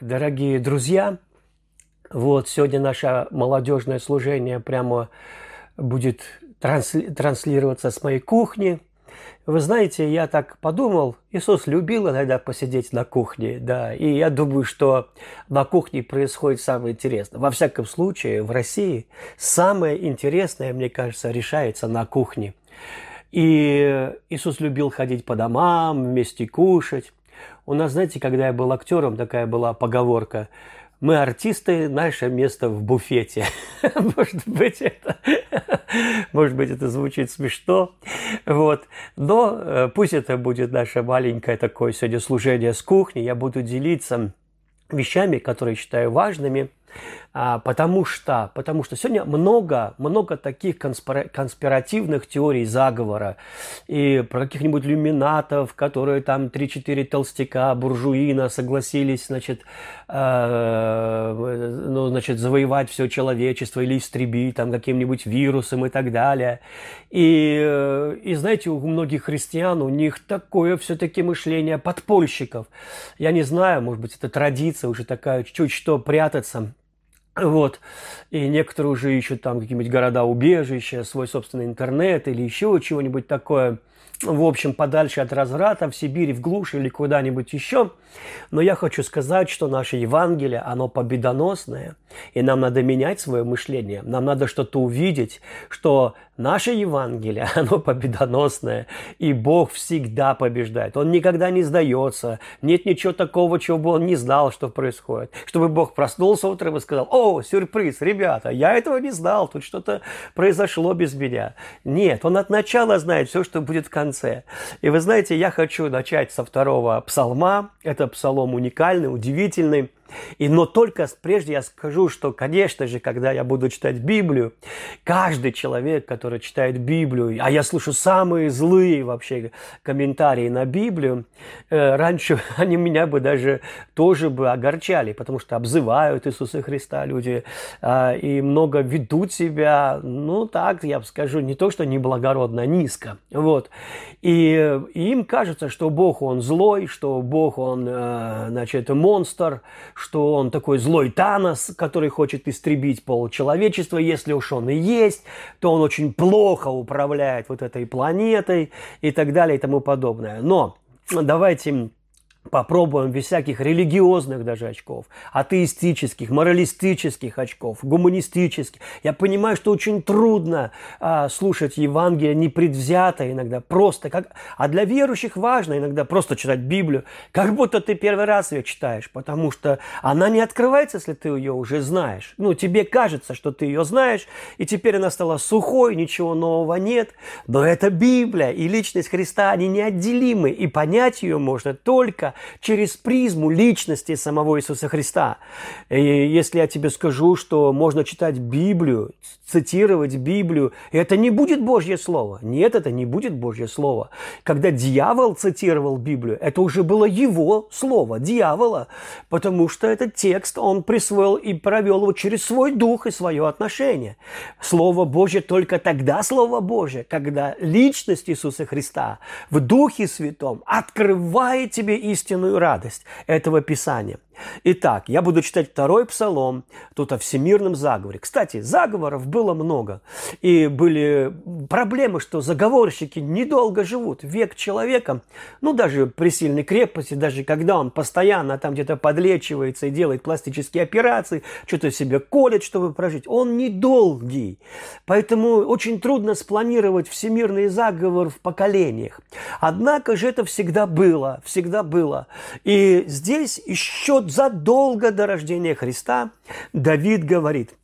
дорогие друзья, вот сегодня наше молодежное служение прямо будет трансли- транслироваться с моей кухни. Вы знаете, я так подумал, Иисус любил иногда посидеть на кухне, да, и я думаю, что на кухне происходит самое интересное. Во всяком случае, в России самое интересное, мне кажется, решается на кухне. И Иисус любил ходить по домам, вместе кушать. У нас, знаете, когда я был актером, такая была поговорка – мы артисты, наше место в буфете. Может быть, это, может быть, это звучит смешно. Вот. Но э, пусть это будет наше маленькое такое сегодня служение с кухни. Я буду делиться вещами, которые считаю важными – потому что, потому что сегодня много, много таких конспиративных теорий заговора и про каких-нибудь люминатов, которые там 3-4 толстяка, буржуина согласились, значит, э, ну, значит, завоевать все человечество или истребить там каким-нибудь вирусом и так далее. И, и знаете, у многих христиан, у них такое все-таки мышление подпольщиков. Я не знаю, может быть, это традиция уже такая, чуть что прятаться вот. И некоторые уже ищут там какие-нибудь города-убежища, свой собственный интернет или еще чего-нибудь такое. В общем, подальше от разврата, в Сибири, в глушь или куда-нибудь еще. Но я хочу сказать, что наше Евангелие, оно победоносное. И нам надо менять свое мышление. Нам надо что-то увидеть, что Наше Евангелие, оно победоносное, и Бог всегда побеждает. Он никогда не сдается. Нет ничего такого, чего бы он не знал, что происходит. Чтобы Бог проснулся утром и сказал, о, сюрприз, ребята, я этого не знал, тут что-то произошло без меня. Нет, он от начала знает все, что будет в конце. И вы знаете, я хочу начать со второго псалма. Это псалом уникальный, удивительный. И, но только прежде я скажу, что, конечно же, когда я буду читать Библию, каждый человек, который читает Библию, а я слышу самые злые вообще комментарии на Библию, э, раньше они меня бы даже тоже бы огорчали, потому что обзывают Иисуса Христа люди э, и много ведут себя, ну так, я скажу, не то, что неблагородно, низко. Вот. И, и им кажется, что Бог, Он злой, что Бог, Он, э, значит, монстр, что он такой злой Танос, который хочет истребить пол человечества. Если уж он и есть, то он очень плохо управляет вот этой планетой и так далее и тому подобное. Но давайте Попробуем без всяких религиозных даже очков, атеистических, моралистических очков, гуманистических. Я понимаю, что очень трудно а, слушать Евангелие непредвзято иногда, просто как... А для верующих важно иногда просто читать Библию, как будто ты первый раз ее читаешь, потому что она не открывается, если ты ее уже знаешь. Ну, тебе кажется, что ты ее знаешь, и теперь она стала сухой, ничего нового нет. Но это Библия и личность Христа, они неотделимы, и понять ее можно только через призму личности самого Иисуса Христа. И если я тебе скажу, что можно читать Библию, цитировать Библию, это не будет Божье Слово. Нет, это не будет Божье Слово. Когда дьявол цитировал Библию, это уже было его слово, дьявола, потому что этот текст он присвоил и провел его через свой дух и свое отношение. Слово Божье только тогда Слово Божье, когда личность Иисуса Христа в Духе Святом открывает тебе истину истинную радость этого Писания. Итак, я буду читать второй псалом, тут о всемирном заговоре. Кстати, заговоров было много. И были проблемы, что заговорщики недолго живут. Век человека, ну даже при сильной крепости, даже когда он постоянно там где-то подлечивается и делает пластические операции, что-то себе колет, чтобы прожить, он недолгий. Поэтому очень трудно спланировать всемирный заговор в поколениях. Однако же это всегда было, всегда было. И здесь еще задолго до рождения Христа Давид говорит,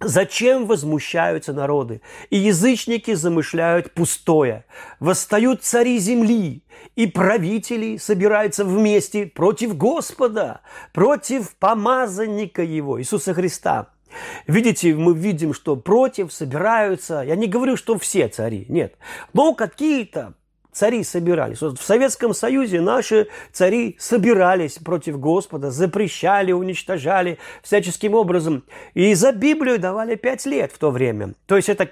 Зачем возмущаются народы? И язычники замышляют пустое. Восстают цари земли, и правители собираются вместе против Господа, против помазанника Его, Иисуса Христа. Видите, мы видим, что против собираются, я не говорю, что все цари, нет, но какие-то цари собирались. Вот в Советском Союзе наши цари собирались против Господа, запрещали, уничтожали всяческим образом. И за Библию давали пять лет в то время. То есть это,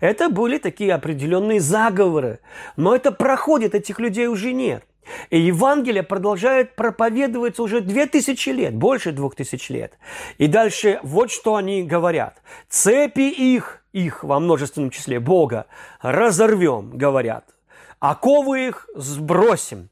это были такие определенные заговоры. Но это проходит, этих людей уже нет. И Евангелие продолжает проповедоваться уже две тысячи лет, больше двух тысяч лет. И дальше вот что они говорят. Цепи их, их во множественном числе, Бога, разорвем, говорят. Оковы их сбросим.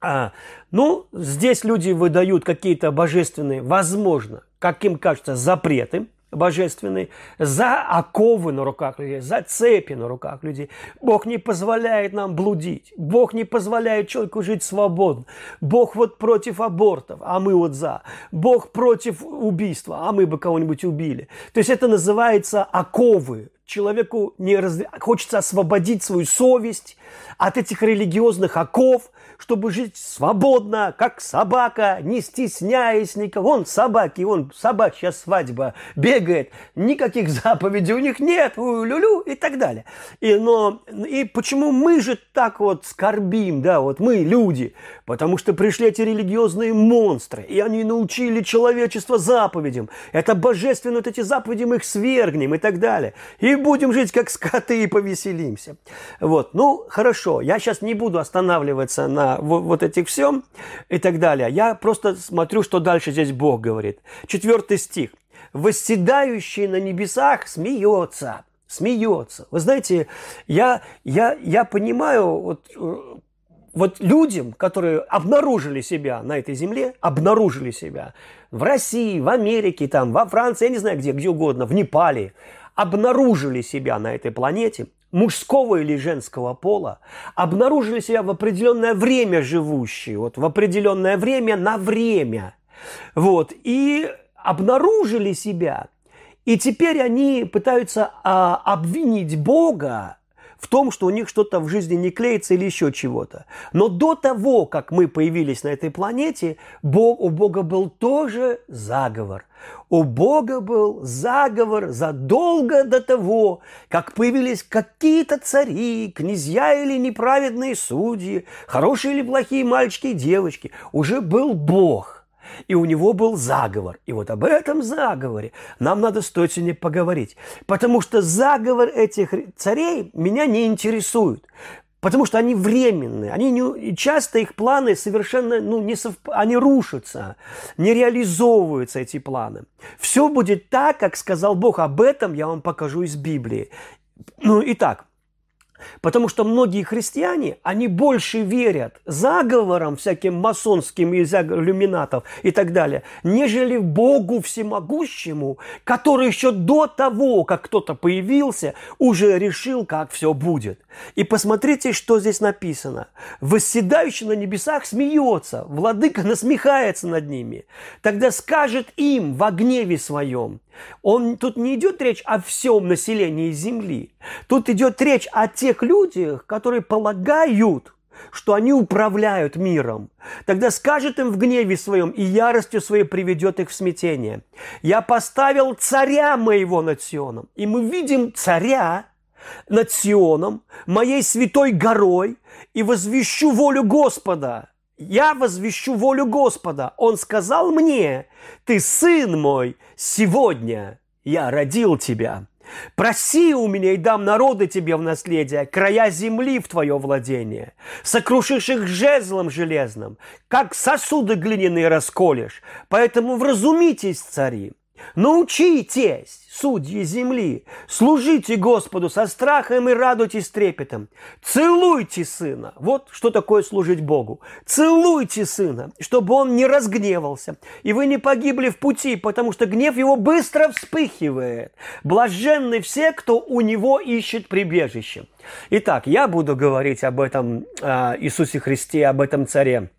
А, ну, здесь люди выдают какие-то божественные, возможно, как им кажется, запреты – божественный, за оковы на руках людей, за цепи на руках людей. Бог не позволяет нам блудить. Бог не позволяет человеку жить свободно. Бог вот против абортов, а мы вот за. Бог против убийства, а мы бы кого-нибудь убили. То есть это называется оковы. Человеку не раз... хочется освободить свою совесть от этих религиозных оков, чтобы жить свободно, как собака, не стесняясь никого. Вон собаки, вон собачья свадьба бегает, никаких заповедей у них нет, лю-лю и так далее. И, но, и почему мы же так вот скорбим, да, вот мы, люди, потому что пришли эти религиозные монстры, и они научили человечество заповедям. Это божественно, вот эти заповеди мы их свергнем и так далее. И будем жить как скоты и повеселимся. Вот, ну, хорошо, я сейчас не буду останавливаться на вот этих всем и так далее. Я просто смотрю, что дальше здесь Бог говорит. Четвертый стих. «Восседающий на небесах смеется». Смеется. Вы знаете, я, я, я понимаю, вот, э, вот людям, которые обнаружили себя на этой земле, обнаружили себя в России, в Америке, там, во Франции, я не знаю где, где угодно, в Непале, обнаружили себя на этой планете – мужского или женского пола обнаружили себя в определенное время живущие, вот в определенное время на время, вот, и обнаружили себя, и теперь они пытаются а, обвинить Бога в том, что у них что-то в жизни не клеится или еще чего-то. Но до того, как мы появились на этой планете, Бог, у Бога был тоже заговор. У Бога был заговор задолго до того, как появились какие-то цари, князья или неправедные судьи, хорошие или плохие мальчики и девочки. Уже был Бог. И у него был заговор. И вот об этом заговоре нам надо стоит сегодня поговорить. Потому что заговор этих царей меня не интересует. Потому что они временные, они не, часто их планы совершенно ну, не совп... они рушатся, не реализовываются эти планы. Все будет так, как сказал Бог. Об этом я вам покажу из Библии. Ну, итак, Потому что многие христиане, они больше верят заговорам всяким масонским из иллюминатов и так далее, нежели Богу всемогущему, который еще до того, как кто-то появился, уже решил, как все будет. И посмотрите, что здесь написано. «Восседающий на небесах смеется, владыка насмехается над ними. Тогда скажет им во гневе своем, он, тут не идет речь о всем населении Земли. Тут идет речь о тех людях, которые полагают, что они управляют миром. Тогда скажет им в гневе своем и яростью своей приведет их в смятение. Я поставил царя моего над Сионом. И мы видим царя над Сионом, моей святой горой, и возвещу волю Господа я возвещу волю Господа. Он сказал мне, ты сын мой, сегодня я родил тебя. Проси у меня и дам народы тебе в наследие, края земли в твое владение. Сокрушишь их жезлом железным, как сосуды глиняные расколешь. Поэтому вразумитесь, цари, Научитесь, судьи земли, служите Господу со страхом и радуйтесь трепетом. Целуйте сына. Вот что такое служить Богу. Целуйте сына, чтобы он не разгневался. И вы не погибли в пути, потому что гнев его быстро вспыхивает. Блаженны все, кто у него ищет прибежище. Итак, я буду говорить об этом э, Иисусе Христе, об этом царе.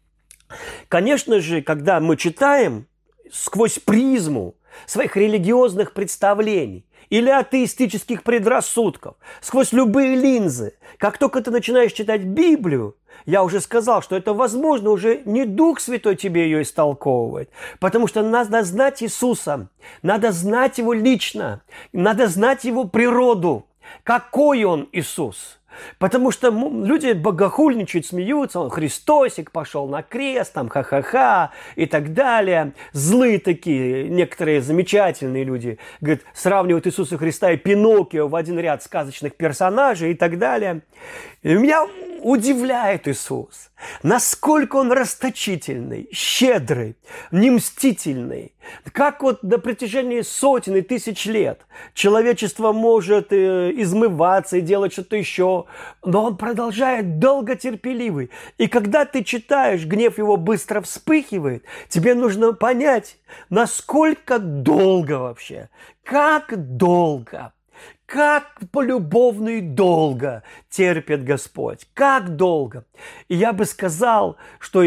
Конечно же, когда мы читаем сквозь призму своих религиозных представлений или атеистических предрассудков, сквозь любые линзы. Как только ты начинаешь читать Библию, я уже сказал, что это возможно, уже не Дух Святой тебе ее истолковывает, потому что надо знать Иисуса, надо знать Его лично, надо знать Его природу, какой Он Иисус – Потому что люди богохульничают, смеются, он Христосик пошел на крест, там ха-ха-ха и так далее. Злые такие, некоторые замечательные люди, говорят, сравнивают Иисуса Христа и Пиноккио в один ряд сказочных персонажей и так далее. И меня удивляет Иисус, насколько Он расточительный, щедрый, немстительный. Как вот на протяжении сотен и тысяч лет человечество может э, измываться и делать что-то еще, но Он продолжает долготерпеливый. И когда ты читаешь, гнев его быстро вспыхивает, тебе нужно понять, насколько долго вообще, как долго – как полюбовно и долго терпит Господь. Как долго. И я бы сказал, что,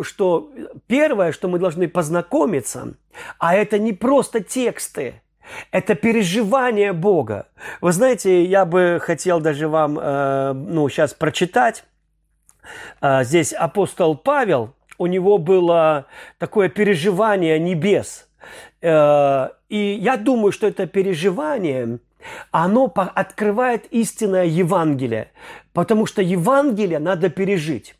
э, что первое, что мы должны познакомиться, а это не просто тексты, это переживание Бога. Вы знаете, я бы хотел даже вам э, ну, сейчас прочитать. Э, здесь апостол Павел, у него было такое переживание небес. И я думаю, что это переживание оно открывает истинное Евангелие, потому что Евангелие надо пережить.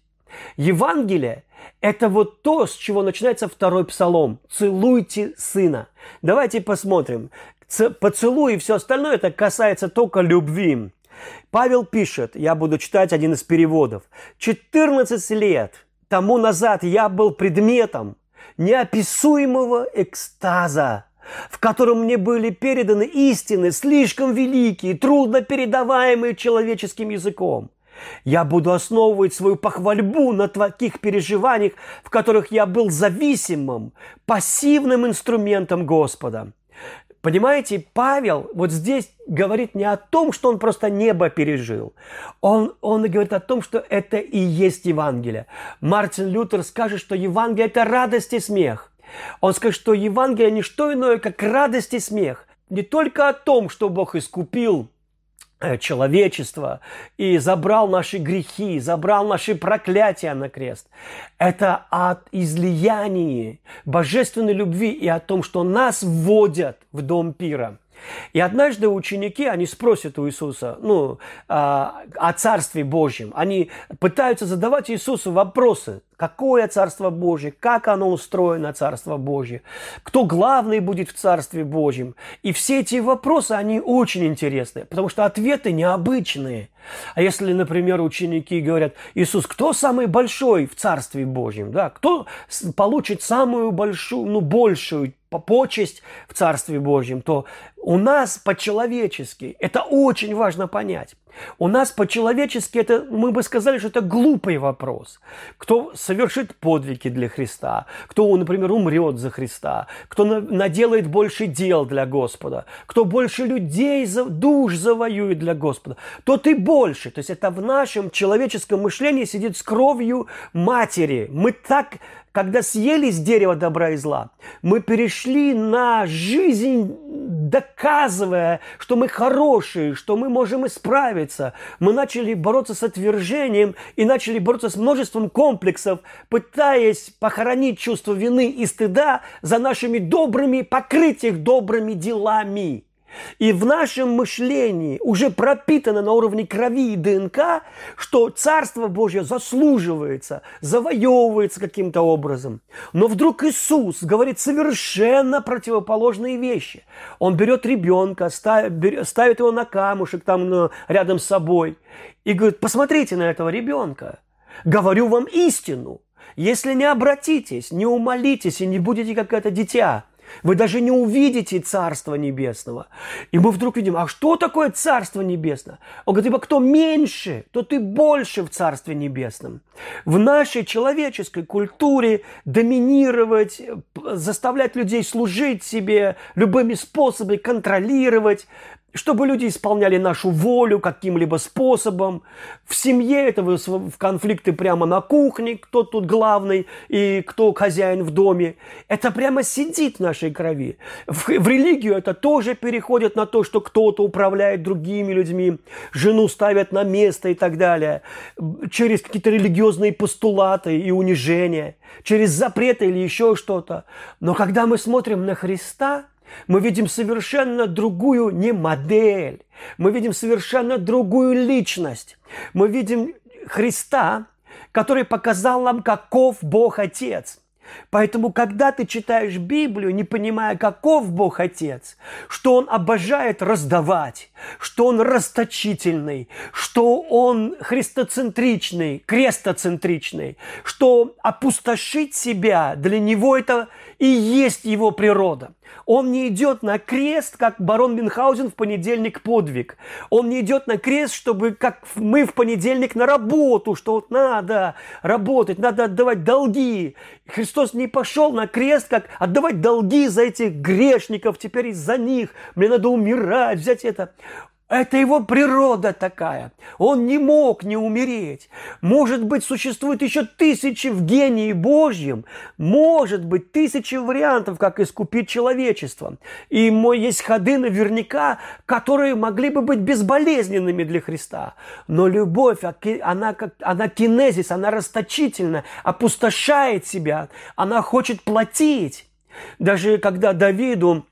Евангелие – это вот то, с чего начинается второй псалом. «Целуйте сына». Давайте посмотрим. Поцелуй и все остальное – это касается только любви. Павел пишет, я буду читать один из переводов. «14 лет тому назад я был предметом неописуемого экстаза, в котором мне были переданы истины, слишком великие, трудно передаваемые человеческим языком. Я буду основывать свою похвальбу на таких переживаниях, в которых я был зависимым, пассивным инструментом Господа. Понимаете, Павел вот здесь говорит не о том, что он просто небо пережил. Он, он говорит о том, что это и есть Евангелие. Мартин Лютер скажет, что Евангелие – это радость и смех – он скажет, что Евангелие не что иное, как радость и смех. Не только о том, что Бог искупил э, человечество и забрал наши грехи, забрал наши проклятия на крест. Это от излияния божественной любви и о том, что нас вводят в дом пира – и однажды ученики, они спросят у Иисуса, ну, а, о Царстве Божьем. Они пытаются задавать Иисусу вопросы. Какое Царство Божье? Как оно устроено, Царство Божье? Кто главный будет в Царстве Божьем? И все эти вопросы, они очень интересны, потому что ответы необычные. А если, например, ученики говорят, Иисус, кто самый большой в Царстве Божьем? Да? Кто получит самую большую, ну, большую почесть в Царстве Божьем, то у нас по-человечески, это очень важно понять, у нас по-человечески, это, мы бы сказали, что это глупый вопрос. Кто совершит подвиги для Христа, кто, например, умрет за Христа, кто наделает больше дел для Господа, кто больше людей, душ завоюет для Господа, то ты больше. То есть это в нашем человеческом мышлении сидит с кровью матери. Мы так когда съели с дерева добра и зла, мы перешли на жизнь, доказывая, что мы хорошие, что мы можем исправиться. Мы начали бороться с отвержением и начали бороться с множеством комплексов, пытаясь похоронить чувство вины и стыда за нашими добрыми, покрыть их добрыми делами. И в нашем мышлении уже пропитано на уровне крови и ДНК, что Царство Божье заслуживается, завоевывается каким-то образом. Но вдруг Иисус говорит совершенно противоположные вещи. Он берет ребенка, ставит его на камушек там рядом с собой и говорит, посмотрите на этого ребенка. Говорю вам истину. Если не обратитесь, не умолитесь и не будете как это дитя – вы даже не увидите Царство Небесного. И мы вдруг видим, а что такое Царство Небесное? Он говорит, ибо кто меньше, то ты больше в Царстве Небесном. В нашей человеческой культуре доминировать, заставлять людей служить себе любыми способами, контролировать, чтобы люди исполняли нашу волю каким-либо способом. В семье это в конфликты прямо на кухне, кто тут главный и кто хозяин в доме. Это прямо сидит в нашей крови. В, в религию это тоже переходит на то, что кто-то управляет другими людьми, жену ставят на место и так далее, через какие-то религиозные постулаты и унижения, через запреты или еще что-то. Но когда мы смотрим на Христа – мы видим совершенно другую не модель, мы видим совершенно другую личность. Мы видим Христа, который показал нам, каков Бог Отец. Поэтому, когда ты читаешь Библию, не понимая, каков Бог Отец, что Он обожает раздавать, что Он расточительный, что Он христоцентричный, крестоцентричный, что опустошить себя для Него это и есть Его природа. Он не идет на крест, как барон Мюнхгаузен в понедельник подвиг. Он не идет на крест, чтобы, как мы в понедельник на работу, что вот надо работать, надо отдавать долги. Христос не пошел на крест, как отдавать долги за этих грешников, теперь из-за них. Мне надо умирать, взять это. Это его природа такая. Он не мог не умереть. Может быть, существует еще тысячи в гении Божьем. Может быть, тысячи вариантов, как искупить человечество. И мой есть ходы наверняка, которые могли бы быть безболезненными для Христа. Но любовь, она, как, она кинезис, она расточительна, опустошает себя. Она хочет платить. Даже когда Давиду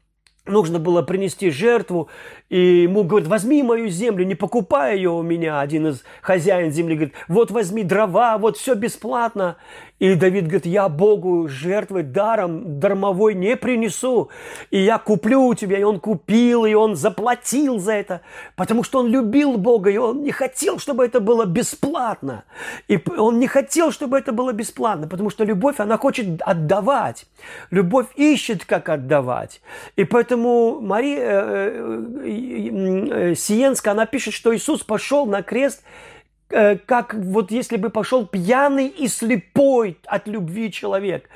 нужно было принести жертву, и ему говорят, возьми мою землю, не покупай ее у меня. Один из хозяин земли говорит, вот возьми дрова, вот все бесплатно. И Давид говорит, я Богу жертвы даром, дармовой не принесу. И я куплю у тебя. И он купил, и он заплатил за это. Потому что он любил Бога, и он не хотел, чтобы это было бесплатно. И он не хотел, чтобы это было бесплатно, потому что любовь, она хочет отдавать. Любовь ищет, как отдавать. И поэтому Мария э, э, Сиенска, она пишет, что Иисус пошел на крест Э, как вот если бы пошел пьяный и слепой от любви человек,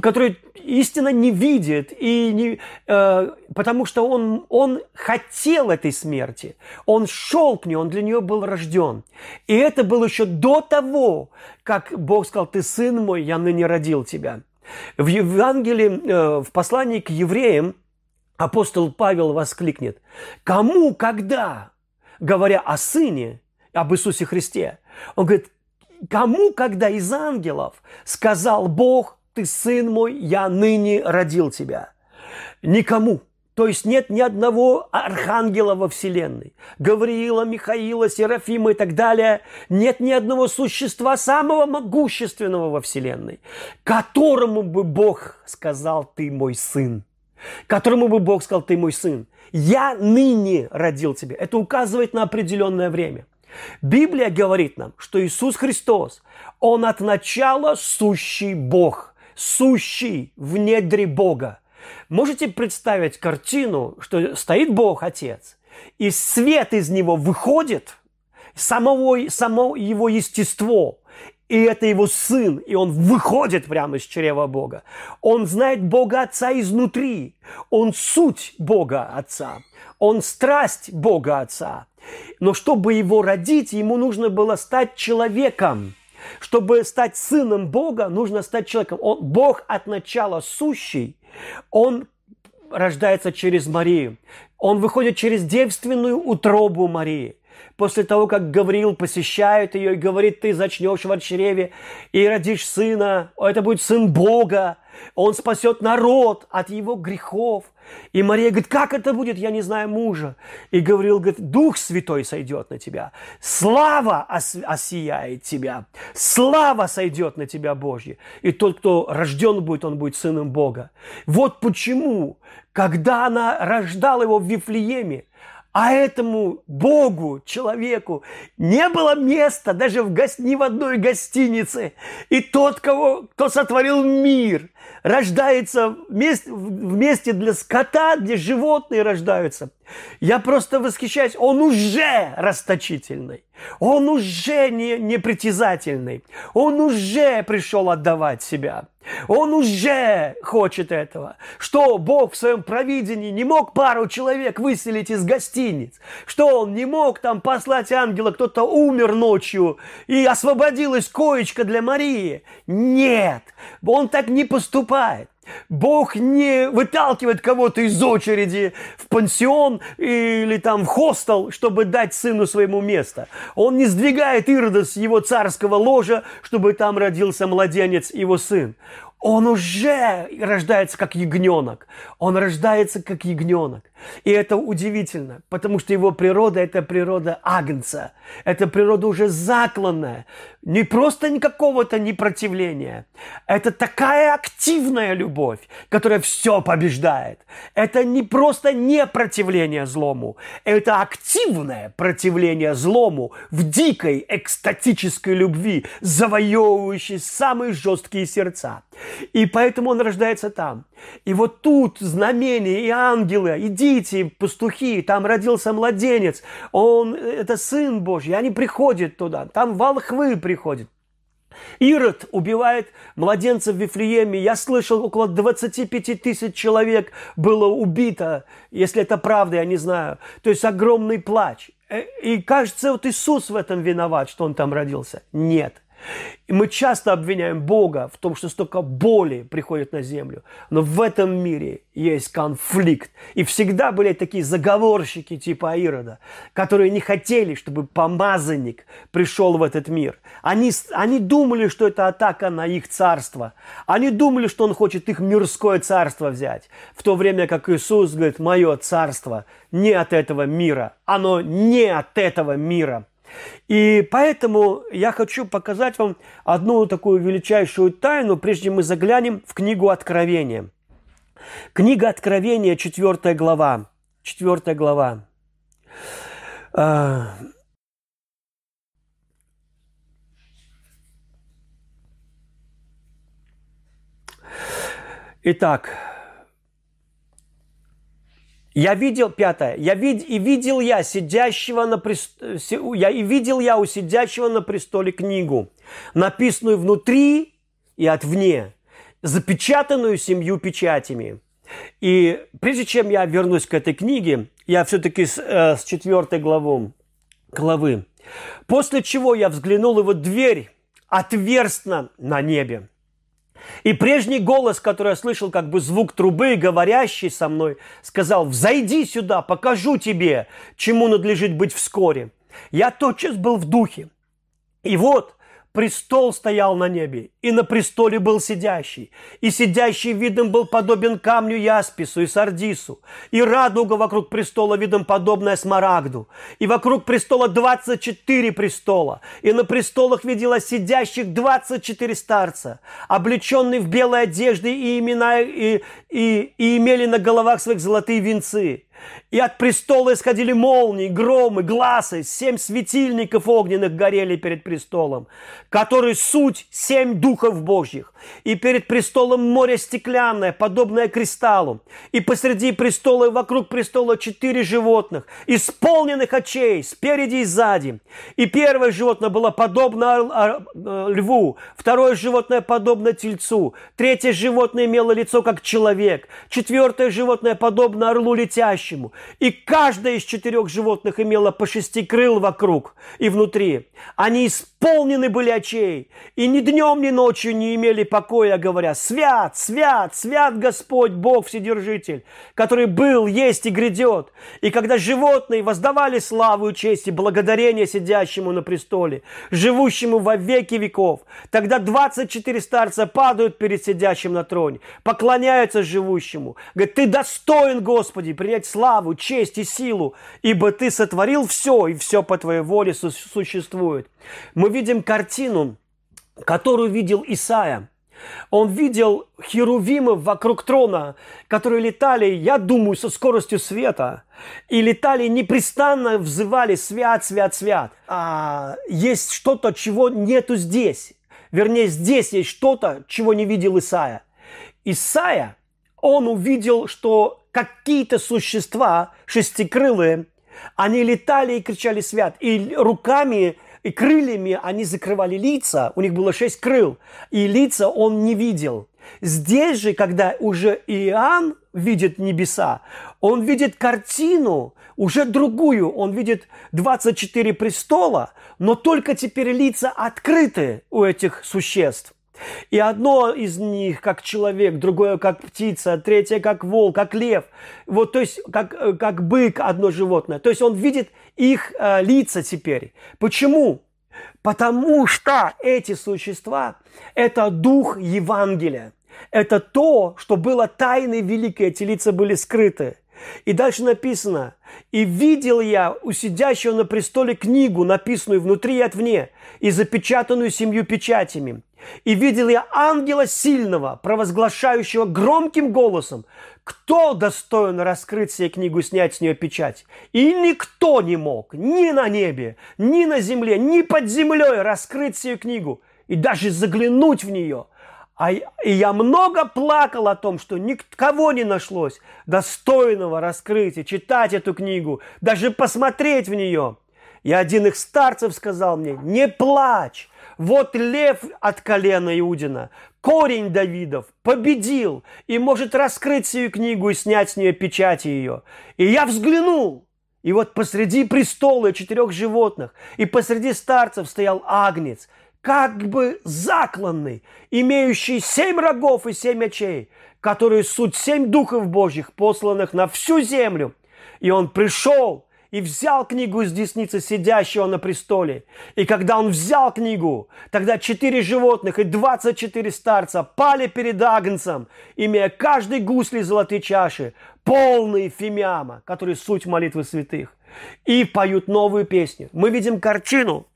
который истинно не видит, и не, э, потому что он, он хотел этой смерти, он шел к ней, он для нее был рожден. И это было еще до того, как Бог сказал, ты сын мой, я ныне родил тебя. В Евангелии, э, в послании к евреям апостол Павел воскликнет, кому, когда, говоря о сыне, об Иисусе Христе. Он говорит, кому, когда из ангелов сказал Бог, ты сын мой, я ныне родил тебя? Никому. То есть нет ни одного архангела во Вселенной. Гавриила, Михаила, Серафима и так далее. Нет ни одного существа самого могущественного во Вселенной, которому бы Бог сказал, ты мой сын. Которому бы Бог сказал, ты мой сын. Я ныне родил тебя. Это указывает на определенное время. Библия говорит нам, что Иисус Христос, Он от начала сущий Бог, сущий в недре Бога. Можете представить картину, что стоит Бог Отец, и свет из Него выходит, самого, само его естество, и это его сын, и он выходит прямо из чрева Бога. Он знает Бога Отца изнутри. Он суть Бога Отца. Он страсть Бога Отца. Но чтобы его родить, ему нужно было стать человеком. Чтобы стать сыном Бога, нужно стать человеком. Он, Бог от начала сущий, он рождается через Марию. Он выходит через девственную утробу Марии. После того, как Гавриил посещает ее и говорит, ты зачнешь в чреве и родишь сына, это будет сын Бога, он спасет народ от его грехов. И Мария говорит, как это будет, я не знаю мужа. И Гавриил говорит, Дух Святой сойдет на тебя, слава ос- осияет тебя, слава сойдет на тебя Божья. И тот, кто рожден будет, он будет сыном Бога. Вот почему, когда она рождала его в Вифлееме, а этому Богу, человеку, не было места даже в гост... ни в одной гостинице. И тот, кого, кто сотворил мир, рождается вместе, вместе для скота, где животные рождаются. Я просто восхищаюсь. Он уже расточительный. Он уже не, непритязательный. Он уже пришел отдавать себя. Он уже хочет этого. Что Бог в своем провидении не мог пару человек выселить из гостиниц? Что он не мог там послать ангела, кто-то умер ночью и освободилась коечка для Марии? Нет, он так не поступает. Бог не выталкивает кого-то из очереди в пансион или там в хостел, чтобы дать сыну своему место. Он не сдвигает Ирода с его царского ложа, чтобы там родился младенец, его сын. Он уже рождается как ягненок. Он рождается как ягненок. И это удивительно, потому что его природа – это природа агнца. Это природа уже закланная. Не просто какого-то непротивления. Это такая активная любовь, которая все побеждает. Это не просто непротивление злому. Это активное противление злому в дикой экстатической любви, завоевывающей самые жесткие сердца. И поэтому он рождается там. И вот тут знамения и ангелы, идите, пастухи, там родился младенец, он, это Сын Божий, они приходят туда, там волхвы приходят. Ирод убивает младенцев в Вифлееме. Я слышал, около 25 тысяч человек было убито. Если это правда, я не знаю. То есть огромный плач. Э, и кажется, вот Иисус в этом виноват, что он там родился. Нет. И мы часто обвиняем Бога в том, что столько боли приходит на землю. Но в этом мире есть конфликт. И всегда были такие заговорщики типа Ирода, которые не хотели, чтобы помазанник пришел в этот мир. Они, они думали, что это атака на их царство. Они думали, что он хочет их мирское царство взять. В то время как Иисус говорит, мое царство не от этого мира. Оно не от этого мира. И поэтому я хочу показать вам одну такую величайшую тайну, прежде чем мы заглянем в книгу Откровения. Книга Откровения, 4 глава. 4 глава. А, итак, я видел, пятое, я вид, и видел я сидящего на престоле, я и видел я у сидящего на престоле книгу, написанную внутри и отвне, запечатанную семью печатями. И прежде чем я вернусь к этой книге, я все-таки с, э, с четвертой главы, главы. После чего я взглянул, и вот дверь отверстна на небе. И прежний голос, который я слышал, как бы звук трубы, говорящий со мной, сказал, «Взойди сюда, покажу тебе, чему надлежит быть вскоре». Я тотчас был в духе. И вот Престол стоял на небе, и на престоле был сидящий. И сидящий видом был подобен камню яспису и сардису. И радуга вокруг престола видом подобная смарагду. И вокруг престола 24 престола. И на престолах видела сидящих 24 старца, облеченные в белые одежды и имена, и, и, и имели на головах своих золотые венцы. И от престола исходили молнии, громы, глазы, семь светильников огненных горели перед престолом, который суть семь духов Божьих. И перед престолом море стеклянное, подобное кристаллу. И посреди престола и вокруг престола четыре животных, исполненных очей, спереди и сзади. И первое животное было подобно э, льву, второе животное подобно тельцу, третье животное имело лицо как человек, четвертое животное подобно орлу летящему, и каждое из четырех животных имело по шести крыл вокруг и внутри. Они исполнены были очей, и ни днем, ни ночью не имели покоя, говоря, «Свят, свят, свят Господь, Бог Вседержитель, который был, есть и грядет». И когда животные воздавали славу честь и благодарение сидящему на престоле, живущему во веки веков, тогда 24 старца падают перед сидящим на троне, поклоняются живущему. Говорят, ты достоин, Господи, принять славу, честь и силу, ибо ты сотворил все, и все по твоей воле существует. Мы видим картину, которую видел Исаия. Он видел херувимов вокруг трона, которые летали, я думаю, со скоростью света. И летали непрестанно, взывали «Свят, свят, свят». А, есть что-то, чего нету здесь. Вернее, здесь есть что-то, чего не видел Исаия. Исаия, он увидел, что какие-то существа шестикрылые, они летали и кричали «Свят!» И руками и крыльями они закрывали лица, у них было шесть крыл, и лица он не видел. Здесь же, когда уже Иоанн видит небеса, он видит картину, уже другую, он видит 24 престола, но только теперь лица открыты у этих существ. И одно из них как человек, другое как птица, третье как волк, как лев. Вот, то есть как, э, как бык одно животное. То есть он видит их э, лица теперь. Почему? Потому что эти существа – это дух Евангелия. Это то, что было тайной великой, эти лица были скрыты. И дальше написано, «И видел я у сидящего на престоле книгу, написанную внутри и отвне, и запечатанную семью печатями. И видел я ангела сильного, провозглашающего громким голосом, кто достоин раскрыть себе книгу и снять с нее печать? И никто не мог ни на небе, ни на земле, ни под землей раскрыть себе книгу и даже заглянуть в нее. А и я много плакал о том, что никого не нашлось достойного раскрытия, читать эту книгу, даже посмотреть в нее. И один из старцев сказал мне, не плачь, вот лев от колена Иудина, корень Давидов, победил и может раскрыть свою книгу и снять с нее печати ее. И я взглянул, и вот посреди престола четырех животных и посреди старцев стоял агнец, как бы закланный, имеющий семь рогов и семь очей, которые суть семь духов Божьих, посланных на всю землю. И он пришел и взял книгу из десницы сидящего на престоле. И когда он взял книгу, тогда четыре животных и двадцать четыре старца пали перед Агнцем, имея каждый гусли золотые чаши, полные фимиама, которые суть молитвы святых, и поют новую песню. Мы видим картину,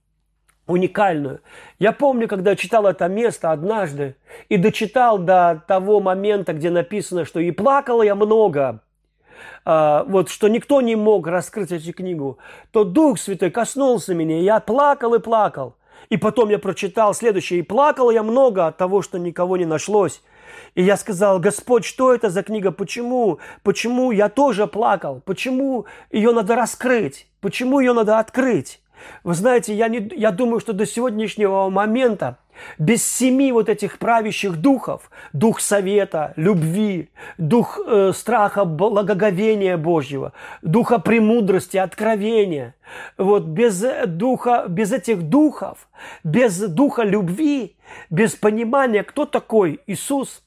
уникальную. Я помню, когда читал это место однажды и дочитал до того момента, где написано, что «И плакала я много, вот что никто не мог раскрыть эту книгу, то Дух Святой коснулся меня, я плакал и плакал. И потом я прочитал следующее, и плакал я много от того, что никого не нашлось. И я сказал, Господь, что это за книга? Почему? Почему я тоже плакал? Почему ее надо раскрыть? Почему ее надо открыть? Вы знаете, я, не, я думаю, что до сегодняшнего момента без семи вот этих правящих духов, дух совета, любви, дух э, страха, благоговения Божьего, духа премудрости, откровения, вот без духа, без этих духов, без духа любви, без понимания, кто такой Иисус,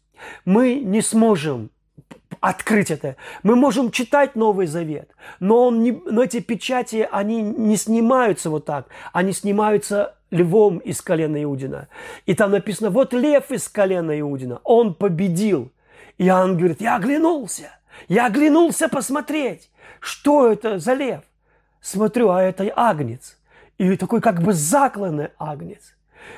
мы не сможем открыть это. Мы можем читать Новый Завет, но, он не, но эти печати, они не снимаются вот так. Они снимаются львом из колена Иудина. И там написано, вот лев из колена Иудина, он победил. И Иоанн говорит, я оглянулся, я оглянулся посмотреть, что это за лев. Смотрю, а это агнец. И такой как бы закланный агнец.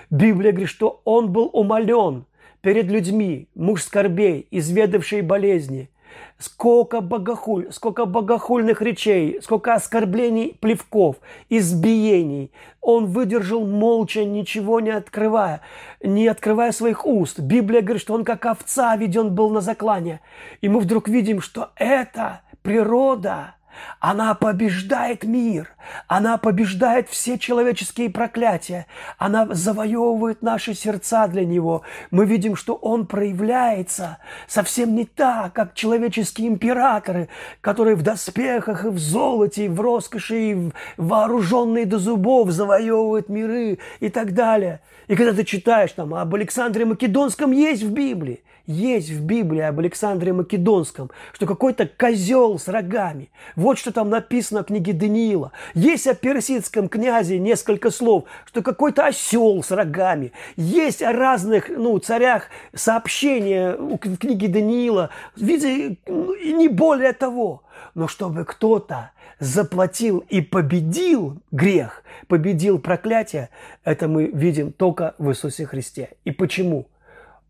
Библия говорит, что он был умолен перед людьми, муж скорбей, изведавший болезни, сколько богохуль, сколько богохульных речей, сколько оскорблений, плевков, избиений. Он выдержал молча, ничего не открывая, не открывая своих уст. Библия говорит, что он как овца веден был на заклание. И мы вдруг видим, что это природа – она побеждает мир. Она побеждает все человеческие проклятия. Она завоевывает наши сердца для Него. Мы видим, что Он проявляется совсем не так, как человеческие императоры, которые в доспехах и в золоте, и в роскоши, и вооруженные до зубов завоевывают миры и так далее. И когда ты читаешь там об Александре Македонском, есть в Библии есть в Библии об Александре Македонском, что какой-то козел с рогами. Вот что там написано в книге Даниила. Есть о персидском князе несколько слов, что какой-то осел с рогами. Есть о разных ну, царях сообщения в книге Даниила. Видите, ну, и не более того. Но чтобы кто-то заплатил и победил грех, победил проклятие, это мы видим только в Иисусе Христе. И почему?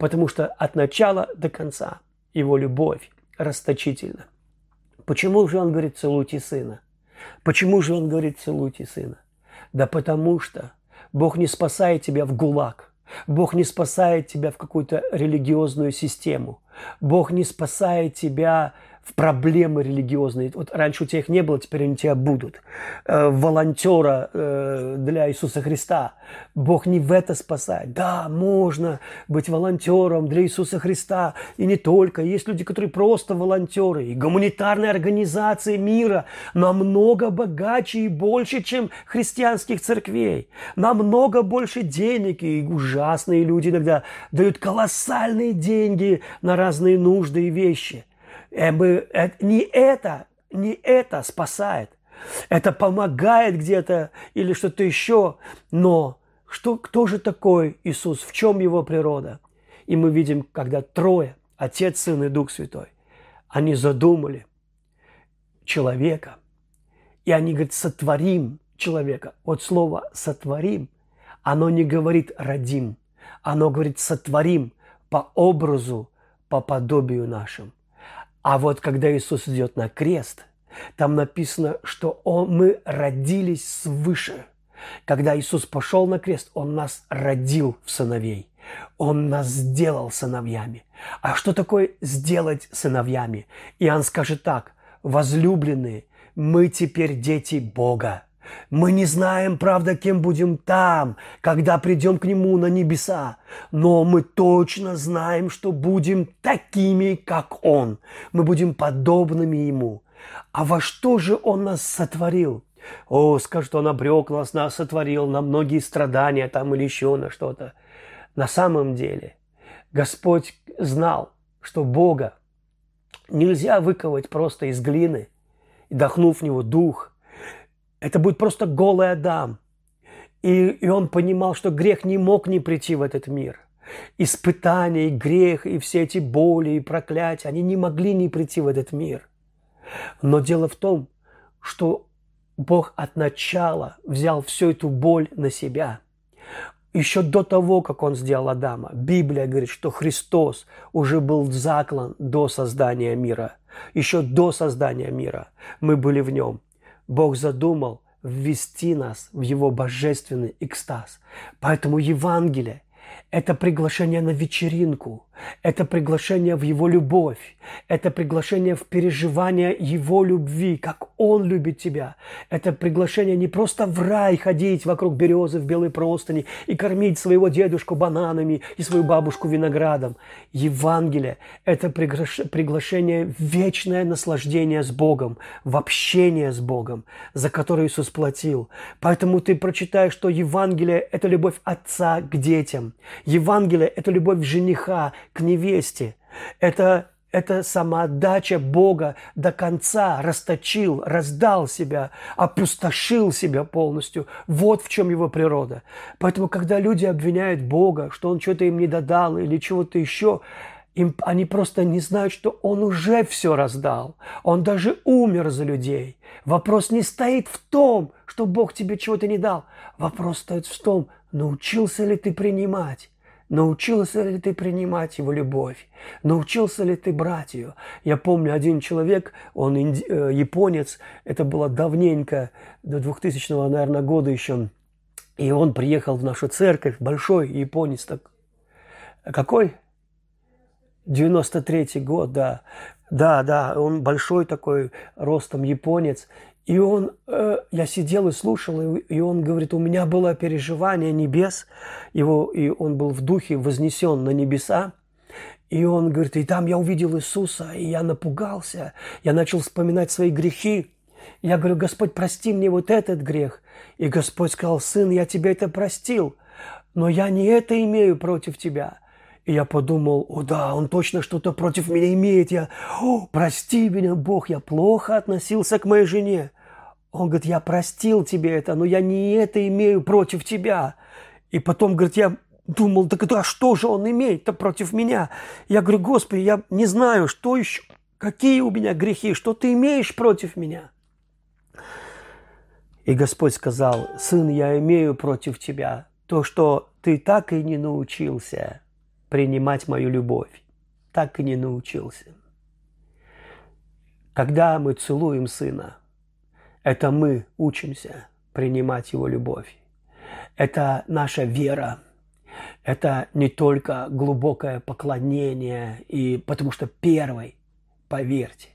Потому что от начала до конца его любовь расточительна. Почему же он говорит «целуйте сына»? Почему же он говорит «целуйте сына»? Да потому что Бог не спасает тебя в гулаг. Бог не спасает тебя в какую-то религиозную систему. Бог не спасает тебя в проблемы религиозные. Вот раньше у тебя их не было, теперь они у тебя будут. Э, волонтера э, для Иисуса Христа. Бог не в это спасает. Да, можно быть волонтером для Иисуса Христа. И не только. Есть люди, которые просто волонтеры. И гуманитарные организации мира намного богаче и больше, чем христианских церквей. Намного больше денег. И ужасные люди иногда дают колоссальные деньги на разные нужды и вещи – Э, э, не это, не это спасает. Это помогает где-то или что-то еще. Но что, кто же такой Иисус? В чем его природа? И мы видим, когда трое, Отец, Сын и Дух Святой, они задумали человека. И они говорят, сотворим человека. Вот слово «сотворим», оно не говорит «родим», оно говорит «сотворим» по образу, по подобию нашим. А вот когда Иисус идет на крест, там написано, что он, мы родились свыше. Когда Иисус пошел на крест, Он нас родил в сыновей. Он нас сделал сыновьями. А что такое сделать сыновьями? Иоанн скажет так, возлюбленные, мы теперь дети Бога. Мы не знаем, правда, кем будем там, когда придем к Нему на небеса, но мы точно знаем, что будем такими, как Он. Мы будем подобными Ему. А во что же Он нас сотворил? О, скажет, Он обрек нас, нас сотворил на многие страдания там или еще на что-то. На самом деле Господь знал, что Бога нельзя выковать просто из глины, и дохнув в него дух. Это будет просто голый Адам. И, и он понимал, что грех не мог не прийти в этот мир. Испытания, и грех, и все эти боли, и проклятия, они не могли не прийти в этот мир. Но дело в том, что Бог от начала взял всю эту боль на себя – еще до того, как он сделал Адама. Библия говорит, что Христос уже был заклан до создания мира. Еще до создания мира мы были в нем. Бог задумал ввести нас в его божественный экстаз. Поэтому Евангелие – это приглашение на вечеринку, это приглашение в Его любовь. Это приглашение в переживание Его любви, как Он любит тебя. Это приглашение не просто в рай ходить вокруг березы в белой простыни и кормить своего дедушку бананами и свою бабушку виноградом. Евангелие – это приглашение в вечное наслаждение с Богом, в общение с Богом, за которое Иисус платил. Поэтому ты прочитаешь, что Евангелие – это любовь отца к детям. Евангелие – это любовь жениха к невесте. Это, это самоотдача Бога до конца, расточил, раздал себя, опустошил себя полностью. Вот в чем его природа. Поэтому, когда люди обвиняют Бога, что Он что-то им не додал или чего-то еще, им, они просто не знают, что Он уже все раздал. Он даже умер за людей. Вопрос не стоит в том, что Бог тебе чего-то не дал. Вопрос стоит в том, научился ли ты принимать. Научился ли ты принимать его любовь? Научился ли ты брать ее? Я помню, один человек, он инди- э, японец, это было давненько, до 2000 наверное, года еще, и он приехал в нашу церковь, большой японец так. Какой? 93-й год, да. Да, да, он большой такой, ростом японец. И он, э, я сидел и слушал, и, он говорит, у меня было переживание небес, его, и он был в духе вознесен на небеса, и он говорит, и там я увидел Иисуса, и я напугался, я начал вспоминать свои грехи. Я говорю, Господь, прости мне вот этот грех. И Господь сказал, сын, я тебе это простил, но я не это имею против тебя. И я подумал, о да, он точно что-то против меня имеет. Я, о, прости меня, Бог, я плохо относился к моей жене. Он говорит, я простил тебе это, но я не это имею против тебя. И потом, говорит, я думал, так это, а что же он имеет-то против меня? Я говорю, Господи, я не знаю, что еще, какие у меня грехи, что ты имеешь против меня? И Господь сказал, сын, я имею против тебя то, что ты так и не научился принимать мою любовь. Так и не научился. Когда мы целуем сына, это мы учимся принимать его любовь. Это наша вера. Это не только глубокое поклонение, и потому что первый, поверьте,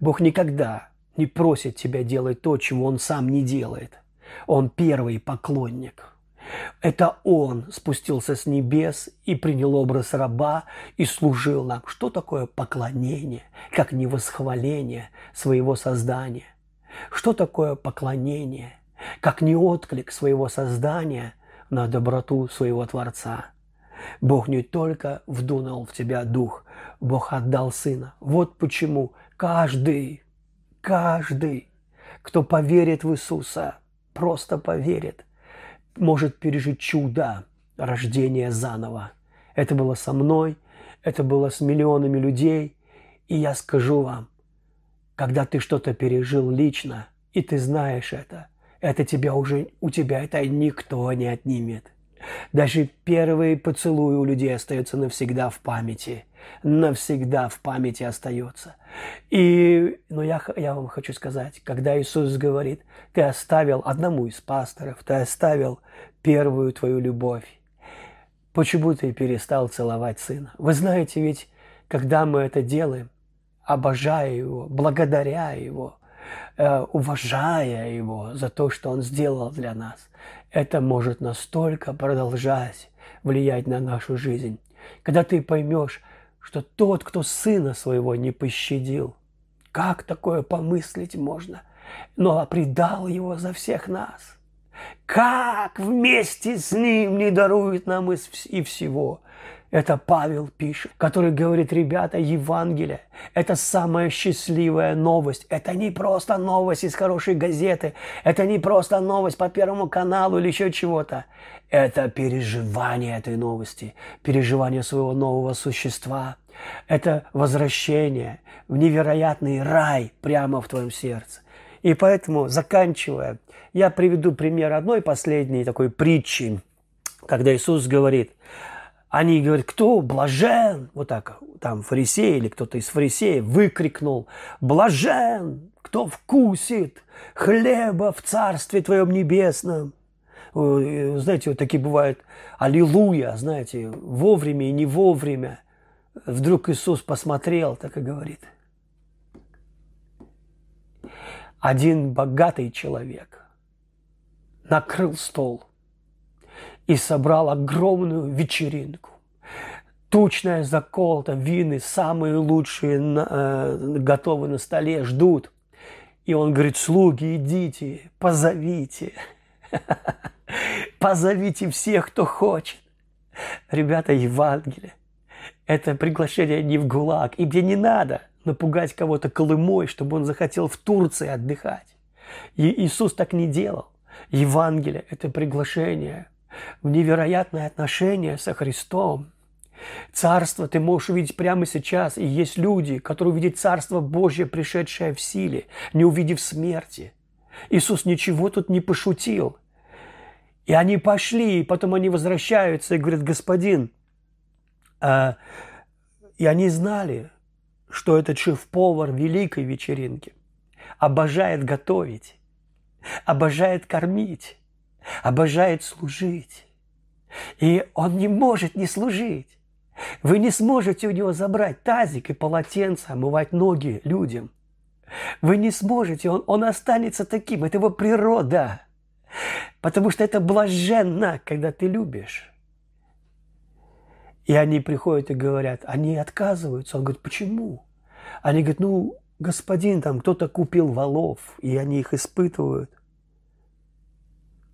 Бог никогда не просит тебя делать то, чего Он сам не делает. Он первый поклонник – это Он спустился с небес и принял образ раба и служил нам. Что такое поклонение, как не восхваление своего создания? Что такое поклонение, как не отклик своего создания на доброту своего Творца? Бог не только вдунул в тебя дух, Бог отдал Сына. Вот почему каждый, каждый, кто поверит в Иисуса, просто поверит – может пережить чудо рождения заново. Это было со мной, это было с миллионами людей. И я скажу вам, когда ты что-то пережил лично, и ты знаешь это, это тебя уже, у тебя это никто не отнимет. Даже первый поцелуй у людей остается навсегда в памяти. Навсегда в памяти остается. И, но я, я вам хочу сказать, когда Иисус говорит, ты оставил одному из пасторов, ты оставил первую твою любовь, почему ты перестал целовать сына? Вы знаете, ведь когда мы это делаем, обожая его, благодаря его, э, уважая его за то, что он сделал для нас, это может настолько продолжать влиять на нашу жизнь. Когда ты поймешь, что тот, кто сына своего не пощадил, как такое помыслить можно, но предал его за всех нас. Как вместе с ним не дарует нам и всего – это Павел пишет, который говорит, ребята, Евангелие – это самая счастливая новость. Это не просто новость из хорошей газеты, это не просто новость по Первому каналу или еще чего-то. Это переживание этой новости, переживание своего нового существа. Это возвращение в невероятный рай прямо в твоем сердце. И поэтому, заканчивая, я приведу пример одной последней такой притчи, когда Иисус говорит – они говорят, кто блажен? Вот так, там фарисей или кто-то из фарисеев выкрикнул, блажен, кто вкусит хлеба в Царстве Твоем Небесном. Знаете, вот такие бывают, аллилуйя, знаете, вовремя и не вовремя. Вдруг Иисус посмотрел, так и говорит. Один богатый человек накрыл стол – и собрал огромную вечеринку. Тучная заколота, вины, самые лучшие э, готовы на столе, ждут. И он говорит, слуги, идите, позовите. Позовите всех, кто хочет. Ребята, Евангелие – это приглашение не в ГУЛАГ. И мне не надо напугать кого-то Колымой, чтобы он захотел в Турции отдыхать. И Иисус так не делал. Евангелие – это приглашение в невероятное отношение со Христом. Царство ты можешь увидеть прямо сейчас. И есть люди, которые увидят Царство Божье, пришедшее в силе, не увидев смерти. Иисус ничего тут не пошутил. И они пошли, и потом они возвращаются и говорят, господин, а... и они знали, что этот шеф-повар великой вечеринки обожает готовить, обожает кормить обожает служить. И он не может не служить. Вы не сможете у него забрать тазик и полотенце, омывать ноги людям. Вы не сможете, он, он останется таким, это его природа. Потому что это блаженно, когда ты любишь. И они приходят и говорят, они отказываются. Он говорит, почему? Они говорят, ну, господин, там кто-то купил валов, и они их испытывают –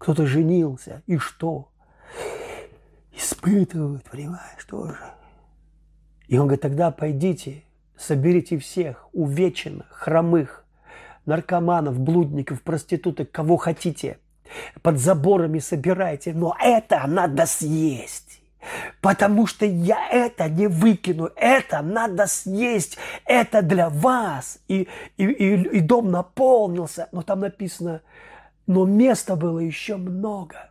кто-то женился, и что? Испытывают, понимаешь, тоже. И он говорит, тогда пойдите, соберите всех увеченных, хромых, наркоманов, блудников, проституток, кого хотите. Под заборами собирайте, но это надо съесть. Потому что я это не выкину, это надо съесть, это для вас. И, и, и, и дом наполнился, но там написано, но места было еще много.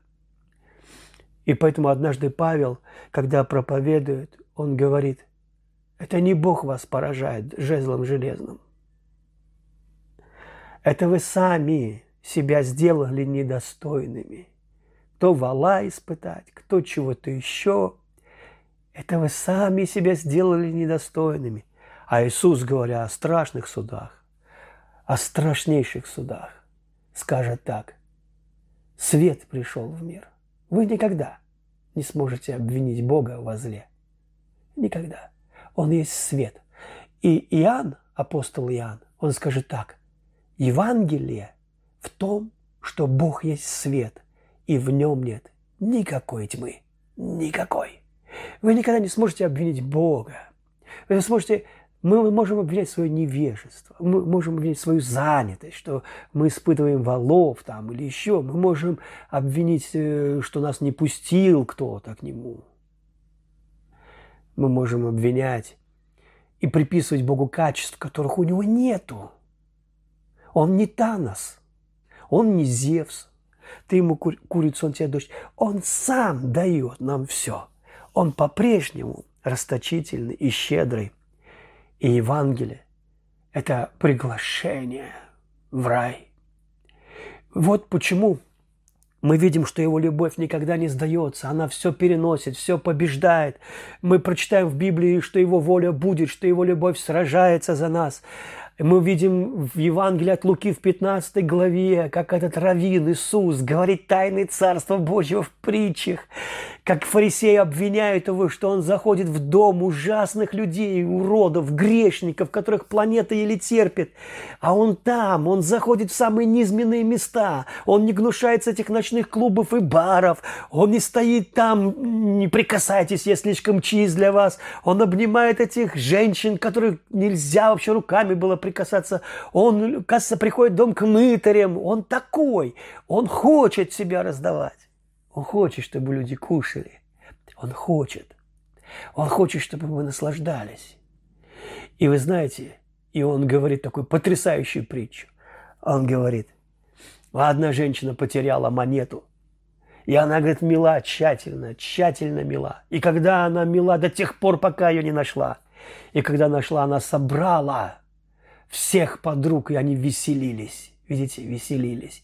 И поэтому однажды Павел, когда проповедует, он говорит, это не Бог вас поражает жезлом железным. Это вы сами себя сделали недостойными. Кто вала испытать, кто чего-то еще. Это вы сами себя сделали недостойными. А Иисус, говоря о страшных судах, о страшнейших судах, скажет так. Свет пришел в мир. Вы никогда не сможете обвинить Бога во зле. Никогда. Он есть свет. И Иоанн, апостол Иоанн, он скажет так. Евангелие в том, что Бог есть свет, и в нем нет никакой тьмы. Никакой. Вы никогда не сможете обвинить Бога. Вы не сможете мы можем обвинять свое невежество, мы можем обвинять свою занятость, что мы испытываем валов там или еще. Мы можем обвинить, э, что нас не пустил кто-то к нему. Мы можем обвинять и приписывать Богу качеств, которых у него нету. Он не Танос, он не Зевс. Ты ему курицу, он тебе дочь. Он сам дает нам все. Он по-прежнему расточительный и щедрый. И Евангелие – это приглашение в рай. Вот почему мы видим, что его любовь никогда не сдается, она все переносит, все побеждает. Мы прочитаем в Библии, что его воля будет, что его любовь сражается за нас. Мы видим в Евангелии от Луки в 15 главе, как этот раввин Иисус говорит тайны Царства Божьего в притчах, как фарисеи обвиняют его, что он заходит в дом ужасных людей, уродов, грешников, которых планета еле терпит. А он там, он заходит в самые низменные места, он не гнушается этих ночных клубов и баров, он не стоит там, не прикасайтесь, я слишком чист для вас. Он обнимает этих женщин, которых нельзя вообще руками было прикасаться. Он, кажется, приходит в дом к мытарям. Он такой. Он хочет себя раздавать. Он хочет, чтобы люди кушали. Он хочет. Он хочет, чтобы мы наслаждались. И вы знаете, и он говорит такую потрясающую притчу. Он говорит, одна женщина потеряла монету, и она, говорит, мила тщательно, тщательно мила. И когда она мила до тех пор, пока ее не нашла. И когда нашла, она собрала всех подруг, и они веселились. Видите, веселились.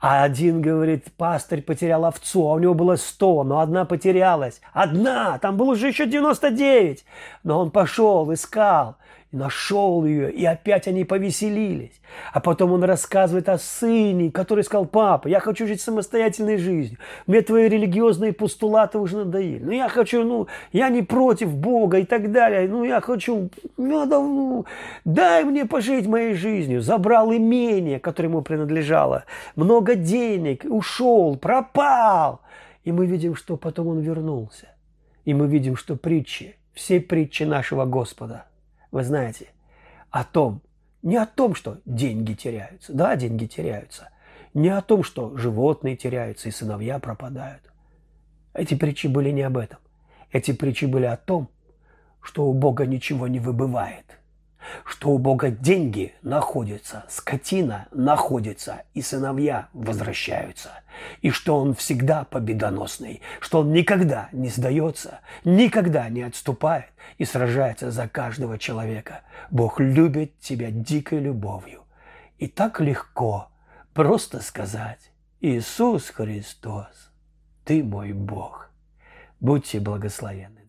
А один говорит, пастырь потерял овцу, а у него было сто, но одна потерялась. Одна! Там было уже еще 99. Но он пошел, искал нашел ее, и опять они повеселились. А потом он рассказывает о сыне, который сказал, папа, я хочу жить самостоятельной жизнью. Мне твои религиозные постулаты уже надоели. Ну, я хочу, ну, я не против Бога и так далее. Ну, я хочу, надо, ну, дай мне пожить моей жизнью. Забрал имение, которое ему принадлежало. Много денег, ушел, пропал. И мы видим, что потом он вернулся. И мы видим, что притчи, все притчи нашего Господа – вы знаете, о том, не о том, что деньги теряются. Да, деньги теряются. Не о том, что животные теряются и сыновья пропадают. Эти притчи были не об этом. Эти притчи были о том, что у Бога ничего не выбывает – что у Бога деньги находятся, скотина находится, и сыновья возвращаются, и что Он всегда победоносный, что Он никогда не сдается, никогда не отступает и сражается за каждого человека. Бог любит тебя дикой любовью. И так легко просто сказать «Иисус Христос, Ты мой Бог». Будьте благословенны.